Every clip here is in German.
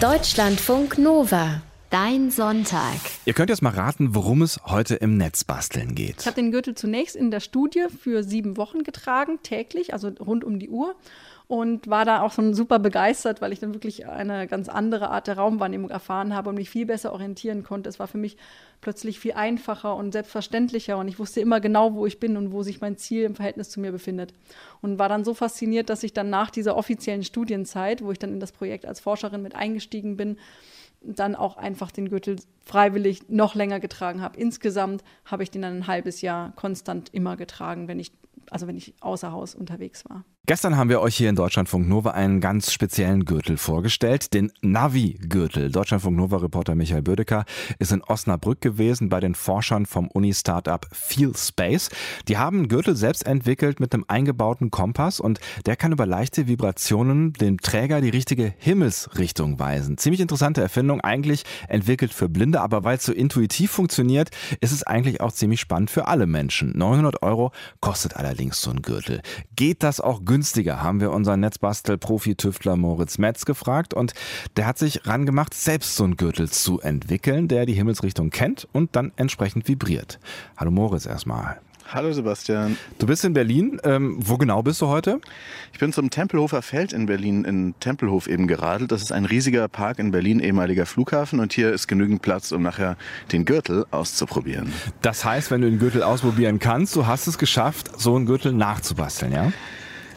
Deutschlandfunk Nova. Dein Sonntag. Ihr könnt jetzt mal raten, worum es heute im Netzbasteln geht. Ich habe den Gürtel zunächst in der Studie für sieben Wochen getragen, täglich, also rund um die Uhr. Und war da auch schon super begeistert, weil ich dann wirklich eine ganz andere Art der Raumwahrnehmung erfahren habe und mich viel besser orientieren konnte. Es war für mich plötzlich viel einfacher und selbstverständlicher und ich wusste immer genau, wo ich bin und wo sich mein Ziel im Verhältnis zu mir befindet. Und war dann so fasziniert, dass ich dann nach dieser offiziellen Studienzeit, wo ich dann in das Projekt als Forscherin mit eingestiegen bin, dann auch einfach den Gürtel freiwillig noch länger getragen habe. Insgesamt habe ich den dann ein halbes Jahr konstant immer getragen, wenn ich, also wenn ich außer Haus unterwegs war. Gestern haben wir euch hier in Deutschlandfunk Nova einen ganz speziellen Gürtel vorgestellt, den Navi-Gürtel. Deutschlandfunk Nova-Reporter Michael Bödecker ist in Osnabrück gewesen bei den Forschern vom Uni-Startup Feel Space. Die haben einen Gürtel selbst entwickelt mit einem eingebauten Kompass und der kann über leichte Vibrationen dem Träger die richtige Himmelsrichtung weisen. Ziemlich interessante Erfindung, eigentlich entwickelt für Blinde, aber weil es so intuitiv funktioniert, ist es eigentlich auch ziemlich spannend für alle Menschen. 900 Euro kostet allerdings so ein Gürtel. Geht das auch günstig? günstiger, haben wir unseren Netzbastel-Profi-Tüftler Moritz Metz gefragt und der hat sich rangemacht, selbst so einen Gürtel zu entwickeln, der die Himmelsrichtung kennt und dann entsprechend vibriert. Hallo Moritz erstmal. Hallo Sebastian. Du bist in Berlin. Ähm, wo genau bist du heute? Ich bin zum Tempelhofer Feld in Berlin, in Tempelhof eben geradelt. Das ist ein riesiger Park in Berlin, ehemaliger Flughafen. Und hier ist genügend Platz, um nachher den Gürtel auszuprobieren. Das heißt, wenn du den Gürtel ausprobieren kannst, du hast es geschafft, so einen Gürtel nachzubasteln, ja?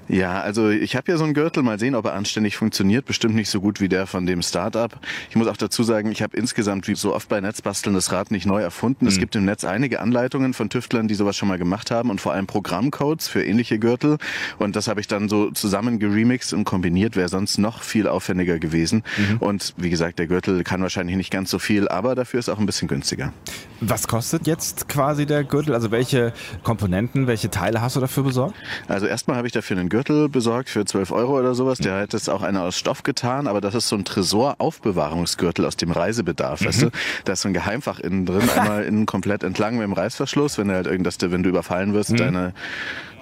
Ja, also ich habe ja so einen Gürtel, mal sehen, ob er anständig funktioniert. Bestimmt nicht so gut wie der von dem Startup. Ich muss auch dazu sagen, ich habe insgesamt wie so oft bei Netzbasteln das Rad nicht neu erfunden. Mhm. Es gibt im Netz einige Anleitungen von Tüftlern, die sowas schon mal gemacht haben und vor allem Programmcodes für ähnliche Gürtel. Und das habe ich dann so zusammen geremixed und kombiniert, wäre sonst noch viel aufwendiger gewesen. Mhm. Und wie gesagt, der Gürtel kann wahrscheinlich nicht ganz so viel, aber dafür ist auch ein bisschen günstiger. Was kostet jetzt quasi der Gürtel? Also welche Komponenten, welche Teile hast du dafür besorgt? Also erstmal habe ich dafür einen Gürtel besorgt für 12 Euro oder sowas. Der hat jetzt auch einer aus Stoff getan, aber das ist so ein Tresor-Aufbewahrungsgürtel aus dem Reisebedarf. Mhm. Weißt du? Da ist so ein Geheimfach innen drin, einmal innen komplett entlang mit dem Reißverschluss, wenn du halt irgendwas, wenn du überfallen wirst, mhm. deine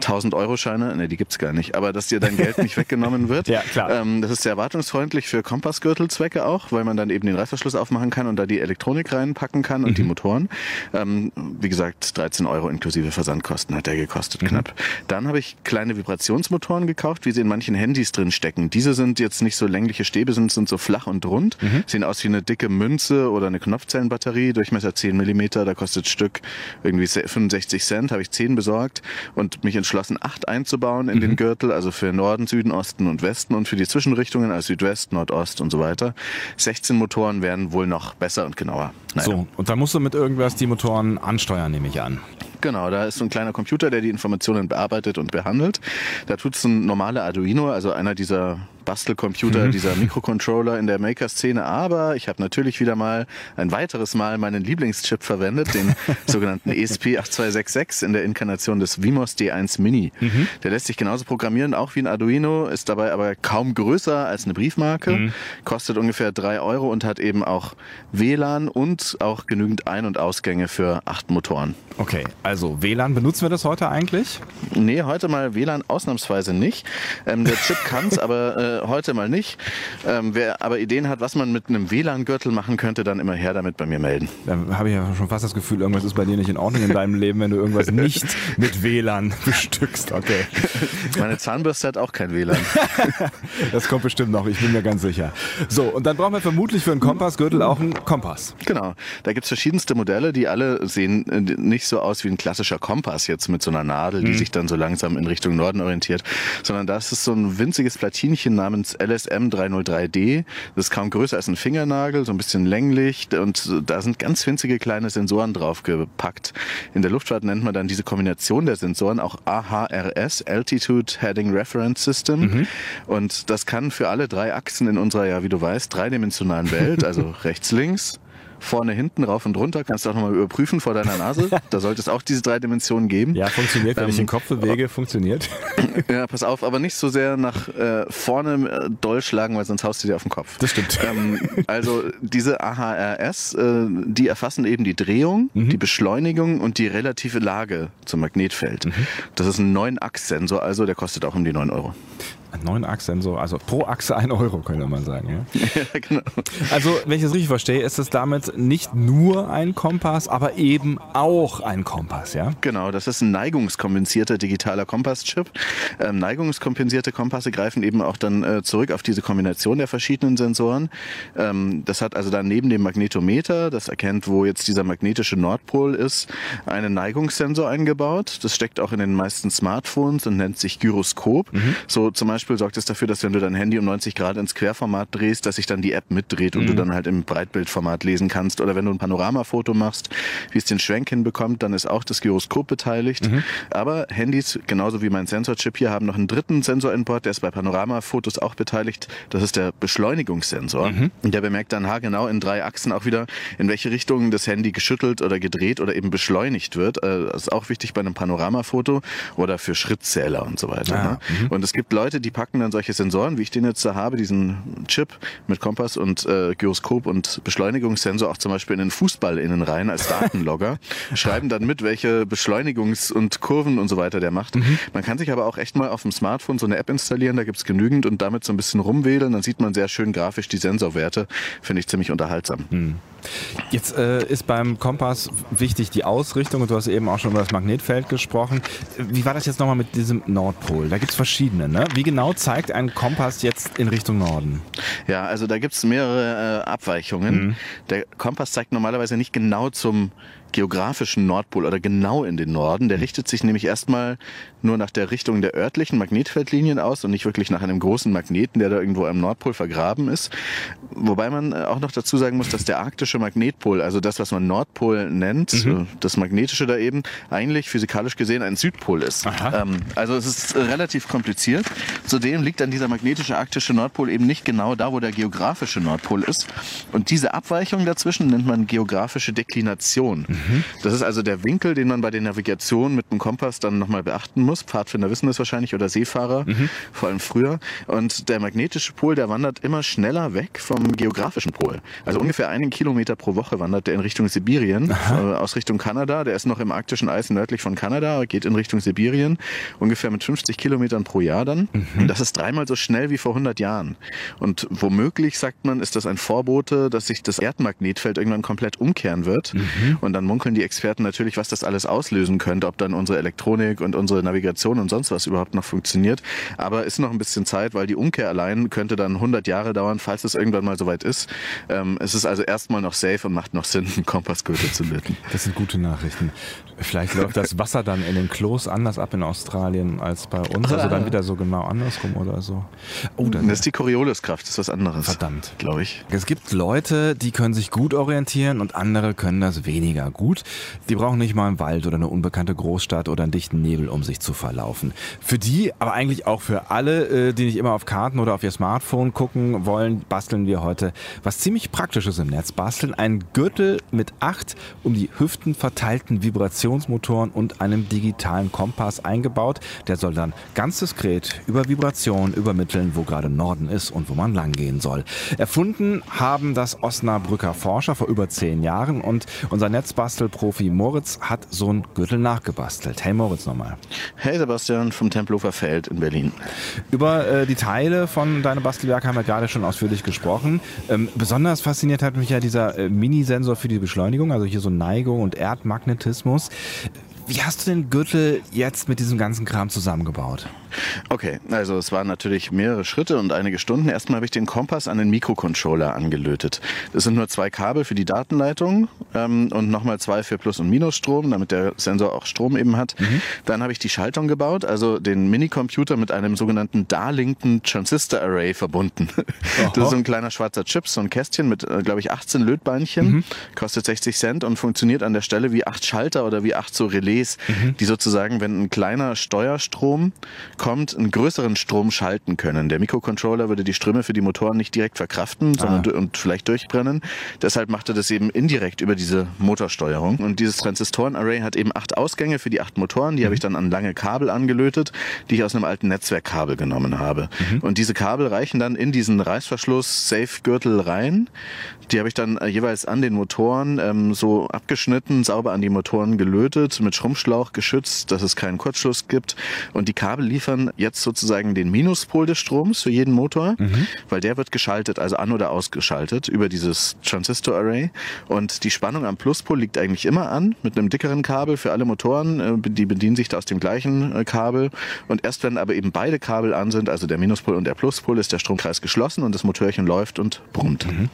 1000 Euro Scheine, ne, die gibt's gar nicht, aber dass dir dein Geld nicht weggenommen wird. Ja, klar. Ähm, das ist sehr erwartungsfreundlich für Kompassgürtelzwecke auch, weil man dann eben den Reißverschluss aufmachen kann und da die Elektronik reinpacken kann und mhm. die Motoren. Ähm, wie gesagt, 13 Euro inklusive Versandkosten hat der gekostet, mhm. knapp. Dann habe ich kleine Vibrationsmotoren gekauft, wie sie in manchen Handys drin stecken. Diese sind jetzt nicht so längliche Stäbe, sind, sind so flach und rund, mhm. sehen aus wie eine dicke Münze oder eine Knopfzellenbatterie, Durchmesser 10 Millimeter, da kostet Stück irgendwie 65 Cent, habe ich 10 besorgt und mich entschlossen, acht einzubauen in mhm. den Gürtel, also für Norden, Süden, Osten und Westen und für die Zwischenrichtungen, also Südwest, Nordost und so weiter. 16 Motoren wären wohl noch besser und genauer. Naja. So, und dann musst du mit irgendwas die Motoren ansteuern, nehme ich an. Genau, da ist so ein kleiner Computer, der die Informationen bearbeitet und behandelt. Da tut es ein normaler Arduino, also einer dieser Bastelcomputer, mhm. dieser Mikrocontroller in der Maker-Szene. Aber ich habe natürlich wieder mal ein weiteres Mal meinen Lieblingschip verwendet, den sogenannten ESP8266 in der Inkarnation des Vimos D1 Mini. Mhm. Der lässt sich genauso programmieren, auch wie ein Arduino, ist dabei aber kaum größer als eine Briefmarke, mhm. kostet ungefähr drei Euro und hat eben auch WLAN und auch genügend Ein- und Ausgänge für acht Motoren. Okay, also WLAN, benutzen wir das heute eigentlich? Nee, heute mal WLAN ausnahmsweise nicht. Ähm, der Chip kann es, aber äh, heute mal nicht. Ähm, wer aber Ideen hat, was man mit einem WLAN-Gürtel machen könnte, dann immer her damit bei mir melden. Da habe ich ja schon fast das Gefühl, irgendwas ist bei dir nicht in Ordnung in deinem Leben, wenn du irgendwas nicht mit WLAN bestückst. Okay. Meine Zahnbürste hat auch kein WLAN. das kommt bestimmt noch, ich bin mir ganz sicher. So, und dann brauchen wir vermutlich für einen Kompassgürtel auch einen Kompass. Genau. Da gibt es verschiedenste Modelle, die alle sehen äh, nicht so aus wie ein klassischer Kompass jetzt mit so einer Nadel, die mhm. sich dann so langsam in Richtung Norden orientiert, sondern das ist so ein winziges Platinchen namens LSM 303D. Das ist kaum größer als ein Fingernagel, so ein bisschen länglich und da sind ganz winzige kleine Sensoren drauf gepackt. In der Luftfahrt nennt man dann diese Kombination der Sensoren auch AHRS, Altitude Heading Reference System. Mhm. Und das kann für alle drei Achsen in unserer, ja, wie du weißt, dreidimensionalen Welt, also rechts, links, vorne, hinten, rauf und runter. Kannst du auch nochmal überprüfen vor deiner Nase. Da sollte es auch diese drei Dimensionen geben. Ja, funktioniert, wenn ähm, ich den Kopf bewege, funktioniert. Ja, pass auf, aber nicht so sehr nach äh, vorne äh, doll schlagen, weil sonst haust du dir auf den Kopf. Das stimmt. Ähm, also diese AHRS, äh, die erfassen eben die Drehung, mhm. die Beschleunigung und die relative Lage zum Magnetfeld. Mhm. Das ist ein 9-Achs-Sensor, also der kostet auch um die 9 Euro. Ein 9-Achs-Sensor, also pro Achse ein Euro, könnte man sagen. Ja? ja, genau. Also, wenn ich das richtig verstehe, ist es damit nicht nur ein Kompass, aber eben auch ein Kompass, ja? Genau, das ist ein neigungskompensierter digitaler Kompasschip. Ähm, neigungskompensierte Kompasse greifen eben auch dann äh, zurück auf diese Kombination der verschiedenen Sensoren. Ähm, das hat also dann neben dem Magnetometer, das erkennt, wo jetzt dieser magnetische Nordpol ist, einen Neigungssensor eingebaut. Das steckt auch in den meisten Smartphones und nennt sich Gyroskop. Mhm. So zum Beispiel sorgt es dafür, dass wenn du dein Handy um 90 Grad ins Querformat drehst, dass sich dann die App mitdreht und mhm. du dann halt im Breitbildformat lesen kannst. Oder wenn du ein Panoramafoto machst, wie es den Schwenk hinbekommt, dann ist auch das Gyroskop beteiligt. Mhm. Aber Handys, genauso wie mein Sensorchip hier, haben noch einen dritten Sensor in Bord, der ist bei Panoramafotos auch beteiligt. Das ist der Beschleunigungssensor. Mhm. Und der bemerkt dann haargenau in drei Achsen auch wieder, in welche Richtung das Handy geschüttelt oder gedreht oder eben beschleunigt wird. Äh, das ist auch wichtig bei einem Panoramafoto oder für Schrittzähler und so weiter. Ah, ne? Mhm. Und es gibt Leute, die packen dann solche Sensoren, wie ich den jetzt da habe, diesen Chip mit Kompass und äh, Gyroskop und Beschleunigungssensor auch zum Beispiel in den Fußball innen rein als Datenlogger, schreiben dann mit, welche Beschleunigungs- und Kurven und so weiter der macht. Mhm. Man kann sich aber auch echt mal auf dem Smartphone so eine App installieren, da gibt's genügend und damit so ein bisschen rumwählen, dann sieht man sehr schön grafisch die Sensorwerte. Finde ich ziemlich unterhaltsam. Mhm. Jetzt äh, ist beim Kompass wichtig die Ausrichtung und du hast eben auch schon über das Magnetfeld gesprochen. Wie war das jetzt nochmal mit diesem Nordpol? Da gibt es verschiedene. Ne? Wie genau zeigt ein Kompass jetzt in Richtung Norden? Ja, also da gibt es mehrere äh, Abweichungen. Mhm. Der Kompass zeigt normalerweise nicht genau zum geografischen Nordpol oder genau in den Norden. Der richtet sich nämlich erstmal nur nach der Richtung der örtlichen Magnetfeldlinien aus und nicht wirklich nach einem großen Magneten, der da irgendwo am Nordpol vergraben ist. Wobei man äh, auch noch dazu sagen muss, dass der arktische Magnetpol, also das, was man Nordpol nennt, mhm. Äh, das magnetische da eben, eigentlich physikalisch gesehen ein Südpol ist. Ähm, also es ist relativ kompliziert. Zudem liegt dann dieser magnetische arktische Nordpol eben nicht genau da, wo der geografische Nordpol ist. Und diese Abweichung dazwischen nennt man geografische Deklination. Mhm. Das ist also der Winkel, den man bei der Navigation mit dem Kompass dann nochmal beachten muss. Pfadfinder wissen das wahrscheinlich oder Seefahrer, mhm. vor allem früher. Und der magnetische Pol, der wandert immer schneller weg vom geografischen Pol. Also ungefähr einen Kilometer pro Woche wandert der in Richtung Sibirien, Aha. Äh, aus Richtung Kanada. Der ist noch im arktischen Eis nördlich von Kanada, geht in Richtung Sibirien, ungefähr mit 50 Kilometern pro Jahr dann. Mhm. Und das ist dreimal so schnell wie vor 100 Jahren. Und womöglich, sagt man, ist das ein Vorbote, dass sich das Erdmagnetfeld irgendwann komplett umkehren wird. Mhm. Und dann munkeln die Experten natürlich, was das alles auslösen könnte, ob dann unsere Elektronik und unsere Navigation und sonst was überhaupt noch funktioniert. Aber ist noch ein bisschen Zeit, weil die Umkehr allein könnte dann 100 Jahre dauern, falls es irgendwann mal soweit ist. Ähm, es ist also erstmal noch safe und macht noch Sinn, einen Kompassgürtel zu löten. Das sind gute Nachrichten. Vielleicht läuft das Wasser dann in den Klos anders ab in Australien als bei uns. Also dann wieder so genau andersrum oder so. Oh, dann das ist die Corioliskraft, das ist was anderes. Verdammt. Glaube ich. Es gibt Leute, die können sich gut orientieren und andere können das weniger gut. Die brauchen nicht mal einen Wald oder eine unbekannte Großstadt oder einen dichten Nebel, um sich zu verlaufen. Für die, aber eigentlich auch für alle, äh, die nicht immer auf Karten oder auf ihr Smartphone gucken wollen, basteln wir heute was ziemlich Praktisches im Netz. Basteln einen Gürtel mit acht um die Hüften verteilten Vibrationsmotoren und einem digitalen Kompass eingebaut. Der soll dann ganz diskret über Vibration übermitteln, wo gerade Norden ist und wo man langgehen soll. Erfunden haben das Osnabrücker Forscher vor über zehn Jahren und unser Netzbastelprofi Moritz hat so einen Gürtel nachgebastelt. Hey Moritz nochmal. Hey Sebastian vom Tempelhofer Feld in Berlin. Über äh, die Teile von deinem Bastelwerk haben wir gerade schon ausführlich gesprochen. Ähm, besonders fasziniert hat mich ja dieser äh, Mini-Sensor für die Beschleunigung, also hier so Neigung und Erdmagnetismus. Wie hast du den Gürtel jetzt mit diesem ganzen Kram zusammengebaut? Okay, also es waren natürlich mehrere Schritte und einige Stunden. Erstmal habe ich den Kompass an den Mikrocontroller angelötet. Das sind nur zwei Kabel für die Datenleitung ähm, und nochmal zwei für Plus- und Minusstrom, damit der Sensor auch Strom eben hat. Mhm. Dann habe ich die Schaltung gebaut, also den Minicomputer mit einem sogenannten Darlington Transistor Array verbunden. Aha. Das ist so ein kleiner schwarzer Chip, so ein Kästchen mit, äh, glaube ich, 18 Lötbeinchen, mhm. kostet 60 Cent und funktioniert an der Stelle wie acht Schalter oder wie acht so Relais, mhm. die sozusagen, wenn ein kleiner Steuerstrom kommt, einen größeren Strom schalten können. Der Mikrocontroller würde die Ströme für die Motoren nicht direkt verkraften sondern ah. und vielleicht durchbrennen. Deshalb macht er das eben indirekt über diese Motorsteuerung. Und dieses Transistoren-Array hat eben acht Ausgänge für die acht Motoren. Die mhm. habe ich dann an lange Kabel angelötet, die ich aus einem alten Netzwerkkabel genommen habe. Mhm. Und diese Kabel reichen dann in diesen Reißverschluss-Safe-Gürtel rein. Die habe ich dann äh, jeweils an den Motoren ähm, so abgeschnitten, sauber an die Motoren gelötet, mit Schrumpf Stromschlauch geschützt, dass es keinen Kurzschluss gibt. Und die Kabel liefern jetzt sozusagen den Minuspol des Stroms für jeden Motor, mhm. weil der wird geschaltet, also an- oder ausgeschaltet über dieses Transistor-Array. Und die Spannung am Pluspol liegt eigentlich immer an mit einem dickeren Kabel für alle Motoren. Äh, die bedienen sich da aus dem gleichen äh, Kabel. Und erst wenn aber eben beide Kabel an sind, also der Minuspol und der Pluspol, ist der Stromkreis geschlossen und das Motörchen läuft und brummt. Mhm.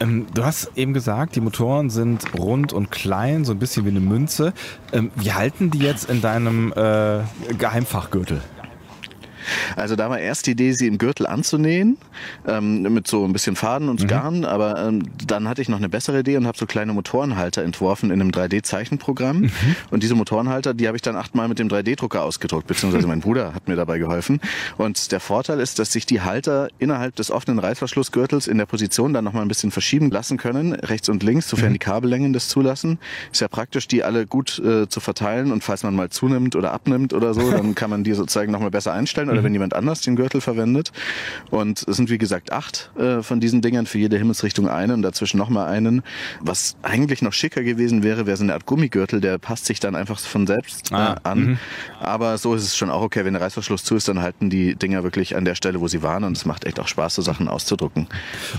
Ähm, du hast eben gesagt, die Motoren sind rund und klein, so ein bisschen wie eine Münze. Ähm, wie halten die jetzt in deinem äh, Geheimfachgürtel? Also da war erst die Idee, sie im Gürtel anzunähen, ähm, mit so ein bisschen Faden und mhm. Garn, aber ähm, dann hatte ich noch eine bessere Idee und habe so kleine Motorenhalter entworfen in einem 3D-Zeichenprogramm. Mhm. Und diese Motorenhalter, die habe ich dann achtmal mit dem 3D-Drucker ausgedruckt, beziehungsweise mein Bruder hat mir dabei geholfen. Und der Vorteil ist, dass sich die Halter innerhalb des offenen Reißverschlussgürtels in der Position dann nochmal ein bisschen verschieben lassen können, rechts und links, sofern mhm. die Kabellängen das zulassen. Ist ja praktisch, die alle gut äh, zu verteilen und falls man mal zunimmt oder abnimmt oder so, dann kann man die sozusagen nochmal besser einstellen oder mhm. wenn jemand anders den Gürtel verwendet. Und es sind wie gesagt acht äh, von diesen Dingern, für jede Himmelsrichtung einen und dazwischen nochmal einen. Was eigentlich noch schicker gewesen wäre, wäre so eine Art Gummigürtel, der passt sich dann einfach von selbst äh, ah, an. -hmm. Aber so ist es schon auch okay, wenn der Reißverschluss zu ist, dann halten die Dinger wirklich an der Stelle, wo sie waren und es macht echt auch Spaß, so Sachen auszudrucken.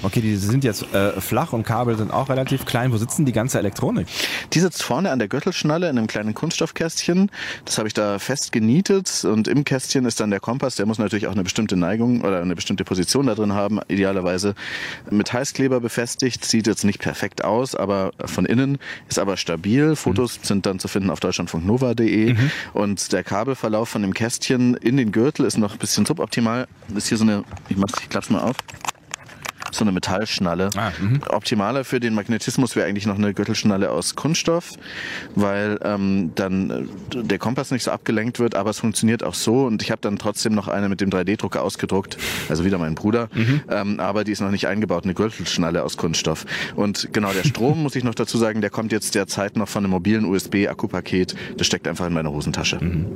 Okay, die sind jetzt äh, flach und Kabel sind auch relativ klein. Wo sitzt denn die ganze Elektronik? Die sitzt vorne an der Gürtelschnalle in einem kleinen Kunststoffkästchen. Das habe ich da fest genietet und im Kästchen ist dann der Kompass, der muss natürlich auch eine bestimmte Neigung oder eine bestimmte Position da drin haben. Idealerweise mit Heißkleber befestigt. Sieht jetzt nicht perfekt aus, aber von innen ist aber stabil. Fotos mhm. sind dann zu finden auf deutschlandfunknova.de mhm. und der Kabelverlauf von dem Kästchen in den Gürtel ist noch ein bisschen suboptimal. Ist hier so eine, ich mach's, ich klapp's mal auf so eine Metallschnalle. Ah, mhm. Optimaler für den Magnetismus wäre eigentlich noch eine Gürtelschnalle aus Kunststoff, weil ähm, dann äh, der Kompass nicht so abgelenkt wird, aber es funktioniert auch so und ich habe dann trotzdem noch eine mit dem 3D-Drucker ausgedruckt, also wieder mein Bruder, mhm. ähm, aber die ist noch nicht eingebaut, eine Gürtelschnalle aus Kunststoff. Und genau der Strom, muss ich noch dazu sagen, der kommt jetzt derzeit noch von einem mobilen USB-Akkupaket, das steckt einfach in meiner Hosentasche. Mhm.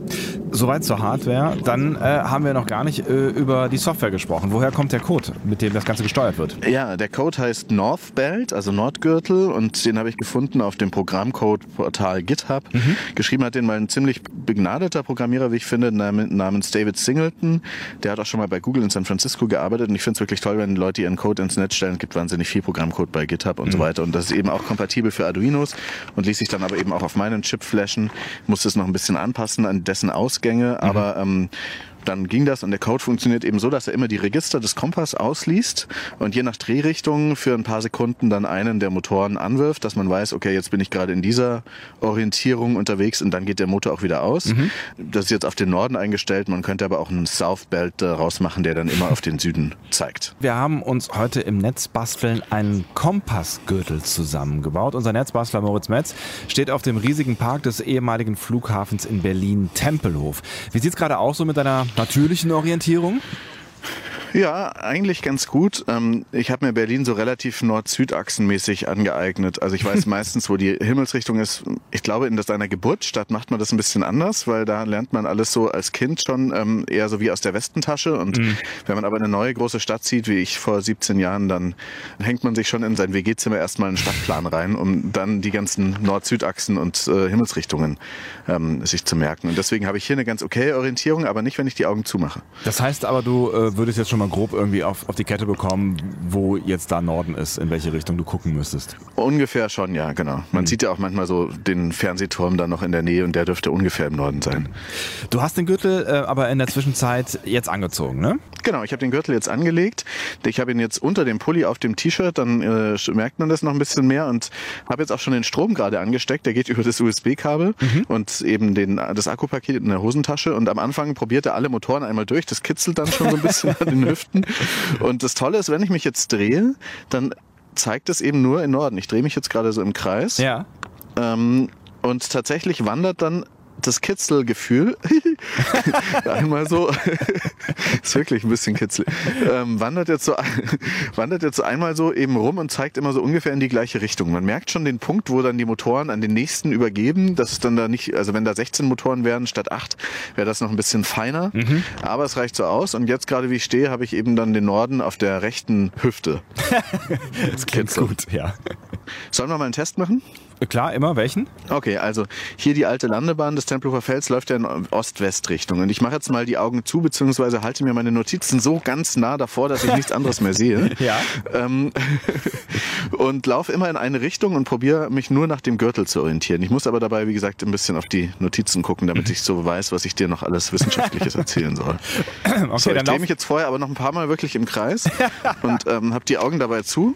Soweit zur Hardware, dann äh, haben wir noch gar nicht äh, über die Software gesprochen. Woher kommt der Code, mit dem das Ganze gesteuert wird? Wird. Ja, der Code heißt Northbelt, also Nordgürtel und den habe ich gefunden auf dem Programmcode-Portal GitHub. Mhm. Geschrieben hat den mal ein ziemlich begnadeter Programmierer, wie ich finde, namens David Singleton. Der hat auch schon mal bei Google in San Francisco gearbeitet und ich finde es wirklich toll, wenn Leute ihren Code ins Netz stellen. Es gibt wahnsinnig viel Programmcode bei GitHub und mhm. so weiter und das ist eben auch kompatibel für Arduinos und ließ sich dann aber eben auch auf meinen Chip flashen. Musste es noch ein bisschen anpassen an dessen Ausgänge, mhm. aber ähm, dann ging das und der Code funktioniert eben so, dass er immer die Register des Kompass ausliest und je nach Drehrichtung für ein paar Sekunden dann einen der Motoren anwirft, dass man weiß, okay, jetzt bin ich gerade in dieser Orientierung unterwegs und dann geht der Motor auch wieder aus. Mhm. Das ist jetzt auf den Norden eingestellt, man könnte aber auch einen South Belt daraus machen, der dann immer auf den Süden zeigt. Wir haben uns heute im Netzbasteln einen Kompassgürtel zusammengebaut. Unser Netzbastler Moritz Metz steht auf dem riesigen Park des ehemaligen Flughafens in Berlin Tempelhof. Wie sieht es gerade auch so mit deiner natürlichen Orientierung? Ja, eigentlich ganz gut. Ähm, ich habe mir Berlin so relativ Nord-Süd-Achsenmäßig angeeignet. Also ich weiß meistens, wo die Himmelsrichtung ist. Ich glaube, in seiner Geburtsstadt macht man das ein bisschen anders, weil da lernt man alles so als Kind schon ähm, eher so wie aus der Westentasche. Und mhm. wenn man aber eine neue große Stadt sieht, wie ich vor 17 Jahren, dann hängt man sich schon in sein WG-Zimmer erstmal einen Stadtplan rein, um dann die ganzen Nord-Süd-Achsen und äh, Himmelsrichtungen ähm, sich zu merken. Und deswegen habe ich hier eine ganz okay Orientierung, aber nicht, wenn ich die Augen zumache. Das heißt aber, du äh, würdest jetzt schon mal grob irgendwie auf, auf die Kette bekommen, wo jetzt da Norden ist, in welche Richtung du gucken müsstest. Ungefähr schon, ja, genau. Man mhm. sieht ja auch manchmal so den Fernsehturm da noch in der Nähe und der dürfte ungefähr im Norden sein. Du hast den Gürtel äh, aber in der Zwischenzeit jetzt angezogen, ne? Genau, ich habe den Gürtel jetzt angelegt. Ich habe ihn jetzt unter dem Pulli auf dem T-Shirt, dann äh, merkt man das noch ein bisschen mehr und habe jetzt auch schon den Strom gerade angesteckt. Der geht über das USB-Kabel mhm. und eben den, das Akkupaket in der Hosentasche. Und am Anfang probiert er alle Motoren einmal durch. Das kitzelt dann schon so ein bisschen an den Hüften. Und das Tolle ist, wenn ich mich jetzt drehe, dann zeigt es eben nur in Norden. Ich drehe mich jetzt gerade so im Kreis. Ja. Ähm, und tatsächlich wandert dann das Kitzelgefühl, einmal so, ist wirklich ein bisschen kitzelig, ähm, wandert, jetzt so, wandert jetzt einmal so eben rum und zeigt immer so ungefähr in die gleiche Richtung. Man merkt schon den Punkt, wo dann die Motoren an den nächsten übergeben. Das ist dann da nicht, also wenn da 16 Motoren wären statt 8, wäre das noch ein bisschen feiner. Mhm. Aber es reicht so aus. Und jetzt gerade wie ich stehe, habe ich eben dann den Norden auf der rechten Hüfte. das klingt gut, ja. Sollen wir mal einen Test machen? Klar, immer. Welchen? Okay, also hier die alte Landebahn des Tempelhofer Felds läuft ja in Ost-West-Richtung. Und ich mache jetzt mal die Augen zu, beziehungsweise halte mir meine Notizen so ganz nah davor, dass ich nichts anderes mehr sehe. Ja. Ähm, und laufe immer in eine Richtung und probiere mich nur nach dem Gürtel zu orientieren. Ich muss aber dabei, wie gesagt, ein bisschen auf die Notizen gucken, damit ich so weiß, was ich dir noch alles Wissenschaftliches erzählen soll. Okay, so, ich dann drehe mich jetzt vorher aber noch ein paar Mal wirklich im Kreis und ähm, habe die Augen dabei zu.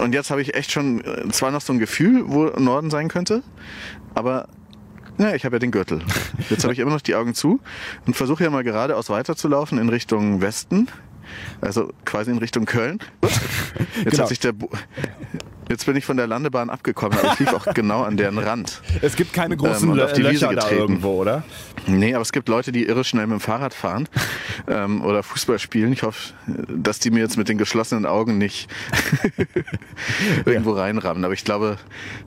Und jetzt habe ich echt schon äh, zwar noch so ein Gefühl, wo Norden sein könnte, aber ja, ich habe ja den Gürtel. Jetzt habe ich immer noch die Augen zu und versuche ja mal geradeaus weiterzulaufen in Richtung Westen. Also quasi in Richtung Köln. Jetzt Genau. hat sich der Bo Jetzt bin ich von der Landebahn abgekommen, aber ich lief auch genau an deren Rand. Es gibt keine großen Ähm, auf die Lö- Wiese Löcher da getreten. irgendwo, oder? Nee, aber es gibt Leute, die irre schnell mit dem Fahrrad fahren ähm, oder Fußball spielen. Ich hoffe, dass die mir jetzt mit den geschlossenen Augen nicht irgendwo reinrammen. Aber ich glaube,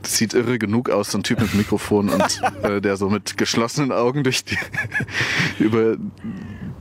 das sieht irre genug aus, so ein Typ mit Mikrofon und äh, der so mit geschlossenen Augen durch die, über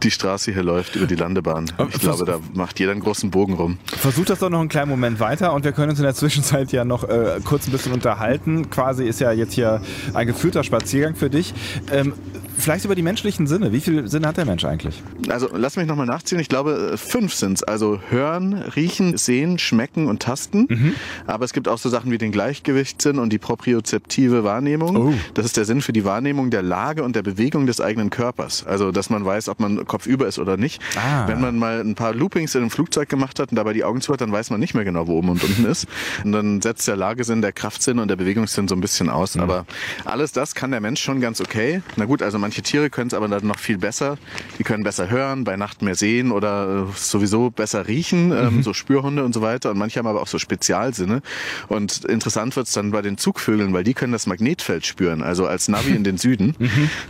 die Straße hier läuft, über die Landebahn. Aber Ich glaube, da macht jeder einen großen Bogen rum. Versuch das doch noch einen kleinen Moment weiter und wir können uns in der Zwischenzeit ja noch äh, kurz ein bisschen unterhalten. Quasi ist ja jetzt hier ein geführter Spaziergang für dich. Ähm, vielleicht über die menschlichen Sinne. Wie viele Sinne hat der Mensch eigentlich? Also lass mich nochmal nachziehen. Ich glaube, äh, fünf sind's. Also hören, riechen, sehen, schmecken und tasten. Aber es gibt auch so Sachen wie den Gleichgewichtssinn und die propriozeptive Wahrnehmung. Oh. Das ist der Sinn für die Wahrnehmung der Lage und der Bewegung des eigenen Körpers. Also, dass man weiß, ob man kopfüber ist oder nicht. Ah. Wenn man mal ein paar Loopings in einem Flugzeug gemacht hat und dabei die Augen zu hat, dann weiß man nicht mehr genau, wo oben und unten ist. Und dann setzt der Lagesinn, der Kraftsinn und der Bewegungssinn so ein bisschen aus. Aber alles das kann der Mensch schon ganz okay. Na gut, also manche Tiere können es aber dann noch viel besser. Die können besser hören, bei Nacht mehr sehen oder äh, sowieso besser riechen, ähm, so Spürhunde und so weiter. Und manche haben aber auch so Spezialsinne. Und interessant wird's dann bei den Zugvögeln, weil die können das Magnetfeld spüren, also als Navi in den Süden.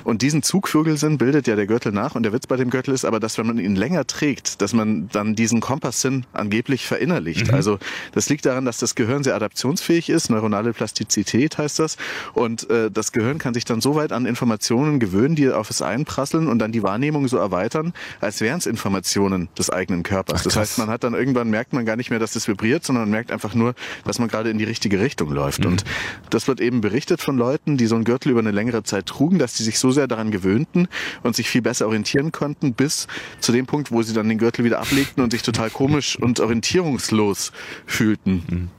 Und diesen Zugvögelsinn bildet ja der Gürtel nach. Und der Witz bei dem Gürtel ist aber, dass wenn man ihn länger trägt, dass man dann diesen Kompasssinn angeblich verinnerlicht. Also das liegt daran, dass das Gehirn sehr adaptionsfähig ist. Neuronale Plastizität heißt das. Und äh, das Gehirn kann sich dann so weit an Informationen gewöhnen, die auf es einprasseln und dann die Wahrnehmung so erweitern, als wären es Informationen des eigenen Körpers. Ach, das heißt, man hat dann irgendwann merkt man gar nicht mehr, dass es vibriert, sondern man merkt einfach nur, dass man gerade in die richtige Richtung läuft. Und das wird eben berichtet von Leuten, die so einen Gürtel über eine längere Zeit trugen, dass die sich so sehr daran gewöhnten und sich viel besser orientieren konnten, bis zu dem Punkt, wo sie dann den Gürtel wieder ablegten und sich total komisch und orientierungslos fühlten.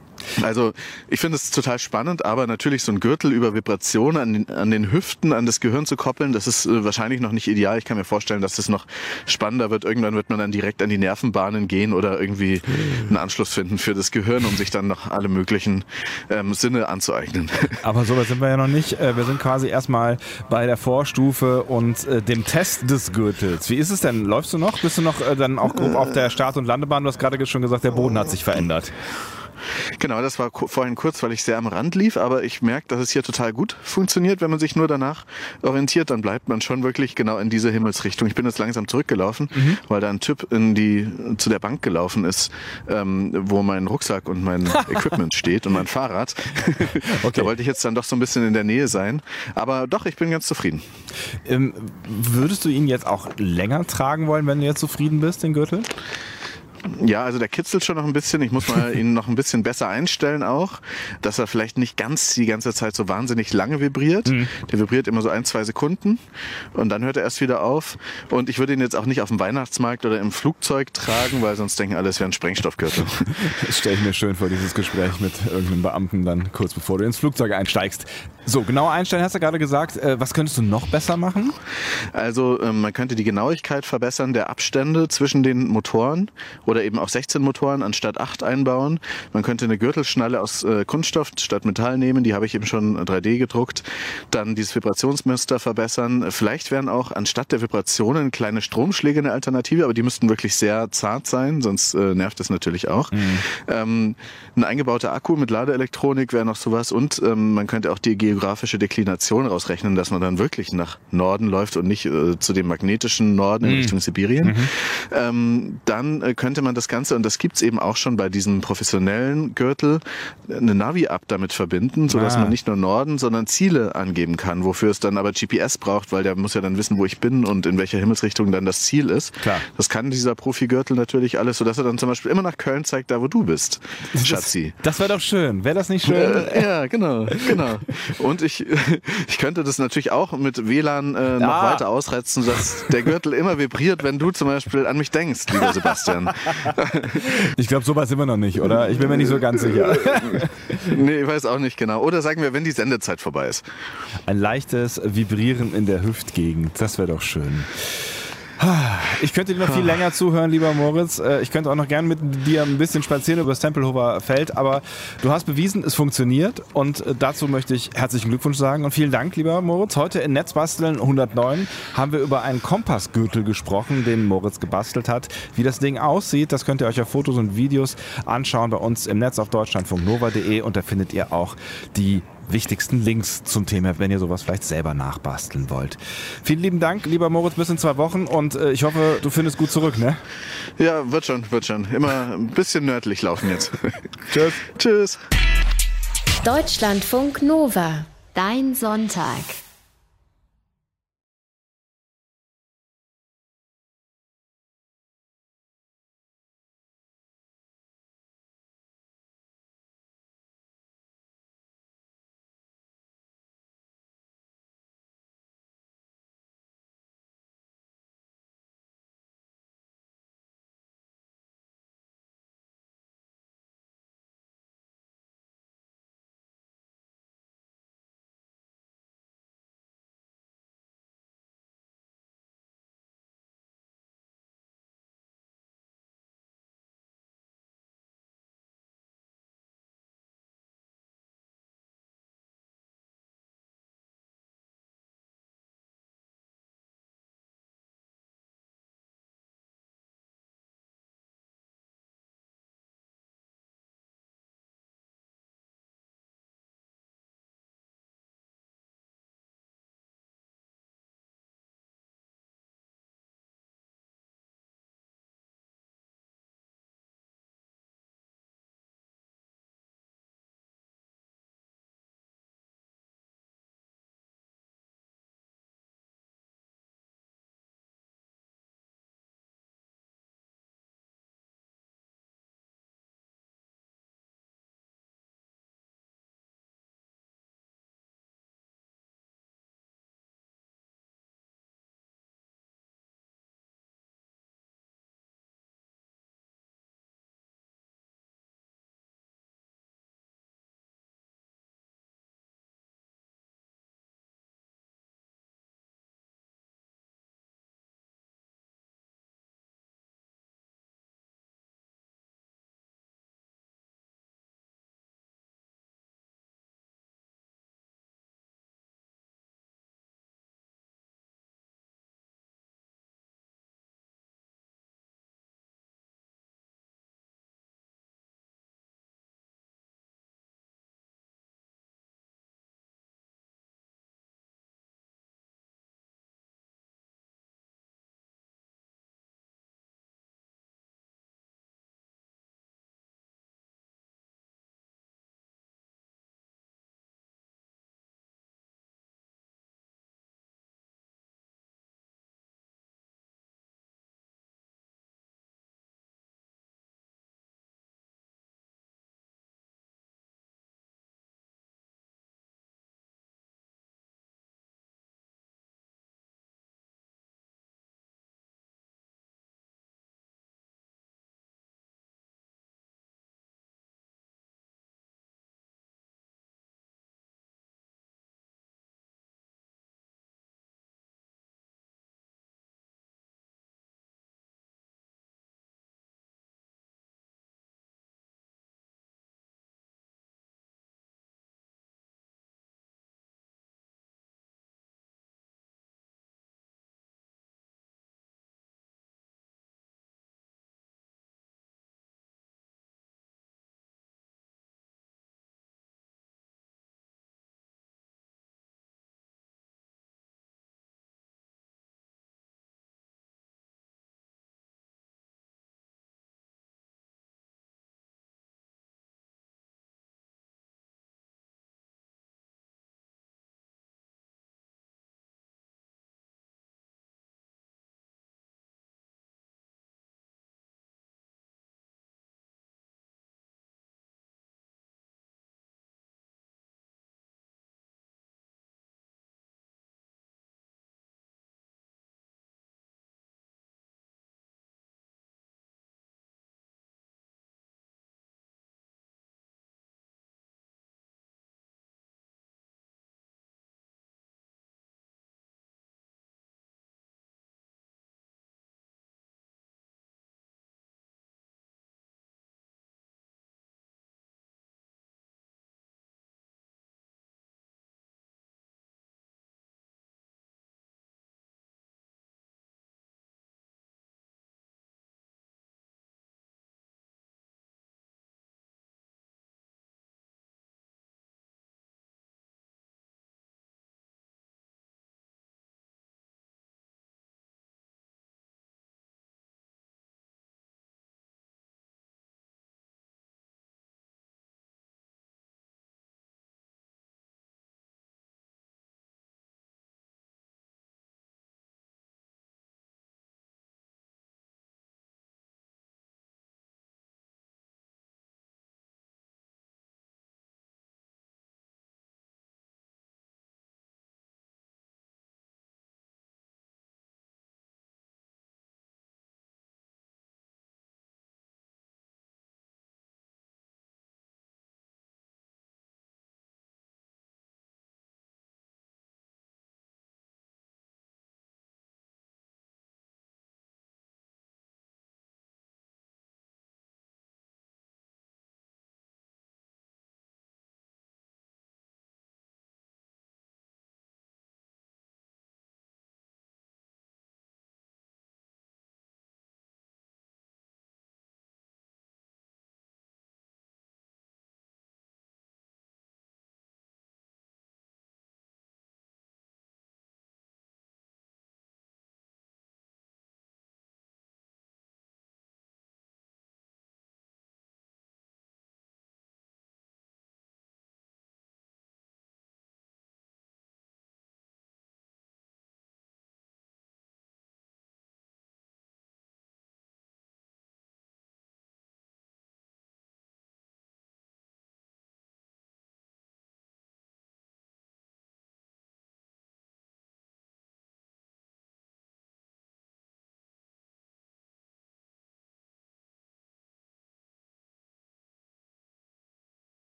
Also ich finde es total spannend, aber natürlich so ein Gürtel über Vibration an den, an den Hüften, an das Gehirn zu koppeln, das ist äh, wahrscheinlich noch nicht ideal. Ich kann mir vorstellen, dass das noch spannender wird. Irgendwann wird man dann direkt an die Nervenbahnen gehen oder irgendwie einen Anschluss finden für das Gehirn, um sich dann noch alle möglichen ähm, Sinne anzueignen. Aber so weit sind wir ja noch nicht. Äh, Wir sind quasi erstmal bei der Vorstufe und äh, dem Test des Gürtels. Wie ist es denn? Läufst du noch? Bist du noch äh, dann auch grob auf der Start- und Landebahn? Du hast gerade schon gesagt, der Boden hat sich verändert. Genau, das war vorhin kurz, weil ich sehr am Rand lief, aber ich merke, dass es hier total gut funktioniert. Wenn man sich nur danach orientiert, dann bleibt man schon wirklich genau in diese Himmelsrichtung. Ich bin jetzt langsam zurückgelaufen, weil da ein Typ in die, zu der Bank gelaufen ist, ähm, wo mein Rucksack und mein Equipment steht und mein Fahrrad. Da wollte ich jetzt dann doch so ein bisschen in der Nähe sein. Aber doch, ich bin ganz zufrieden. Ähm, würdest du ihn jetzt auch länger tragen wollen, wenn du jetzt zufrieden bist, den Gürtel? Ja, also der kitzelt schon noch ein bisschen. Ich muss mal ihn noch ein bisschen besser einstellen auch, dass er vielleicht nicht ganz die ganze Zeit so wahnsinnig lange vibriert. Der vibriert immer so ein, zwei Sekunden und dann hört er erst wieder auf. Und ich würde ihn jetzt auch nicht auf dem Weihnachtsmarkt oder im Flugzeug tragen, weil sonst denken alle, es wäre ein Sprengstoffgürtel. Das stelle ich mir schön vor, dieses Gespräch mit irgendeinem Beamten dann kurz bevor du ins Flugzeug einsteigst. So, genau einstellen hast du gerade gesagt. Äh, was könntest du noch besser machen? Also ähm, man könnte die Genauigkeit verbessern der Abstände zwischen den Motoren oder eben auch 16 Motoren anstatt 8 einbauen. Man könnte eine Gürtelschnalle aus äh, Kunststoff statt Metall nehmen, die habe ich eben schon 3D gedruckt. Dann dieses Vibrationsmuster verbessern. Vielleicht wären auch anstatt der Vibrationen kleine Stromschläge eine Alternative, aber die müssten wirklich sehr zart sein, sonst äh, nervt es natürlich auch. Ähm, ein eingebauter Akku mit Ladeelektronik wäre noch sowas und ähm, man könnte auch die geografische Deklination rausrechnen, dass man dann wirklich nach Norden läuft und nicht äh, zu dem magnetischen Norden in Richtung Sibirien. Ähm, dann äh, könnte könnte man das Ganze, und das gibt's eben auch schon bei diesem professionellen Gürtel, eine Navi-App damit verbinden, sodass Ah. man nicht nur Norden, sondern Ziele angeben kann, wofür es dann aber GPS braucht, weil der muss ja dann wissen, wo ich bin und in welcher Himmelsrichtung dann das Ziel ist. Klar. Das kann dieser Profi-Gürtel natürlich alles, sodass er dann zum Beispiel immer nach Köln zeigt, da wo du bist, Schatzi. Das wäre doch schön. Wäre das nicht schön? Äh, ja, genau, genau. Und ich, ich könnte das natürlich auch mit WLAN äh, noch Ah. weiter ausreizen, dass der Gürtel immer vibriert, wenn du zum Beispiel an mich denkst, lieber Sebastian. Ich glaube, so weit sind wir noch nicht, oder? Ich bin mir nicht so ganz sicher. Nee, ich weiß auch nicht genau. Oder sagen wir, wenn die Sendezeit vorbei ist. Ein leichtes Vibrieren in der Hüftgegend. Das wäre doch schön. Ich könnte dir noch viel länger zuhören, lieber Moritz. Äh, Ich könnte auch noch gern mit dir ein bisschen spazieren über das Tempelhofer Feld, aber du hast bewiesen, es funktioniert und äh, dazu möchte ich herzlichen Glückwunsch sagen und vielen Dank, lieber Moritz. Heute in Netzbasteln 109 haben wir über einen Kompassgürtel gesprochen, den Moritz gebastelt hat. Wie das Ding aussieht, das könnt ihr euch auf Fotos und Videos anschauen bei uns im Netz auf deutschlandfunknova.de und da findet ihr auch die wichtigsten Links zum Thema, wenn ihr sowas vielleicht selber nachbasteln wollt. Vielen lieben Dank, lieber Moritz, bis in zwei Wochen und äh, ich hoffe, du findest gut zurück, ne? Ja, wird schon, wird schon. Immer ein bisschen nördlich laufen jetzt. Tschüss. Tschüss. Deutschlandfunk Nova. Dein Sonntag.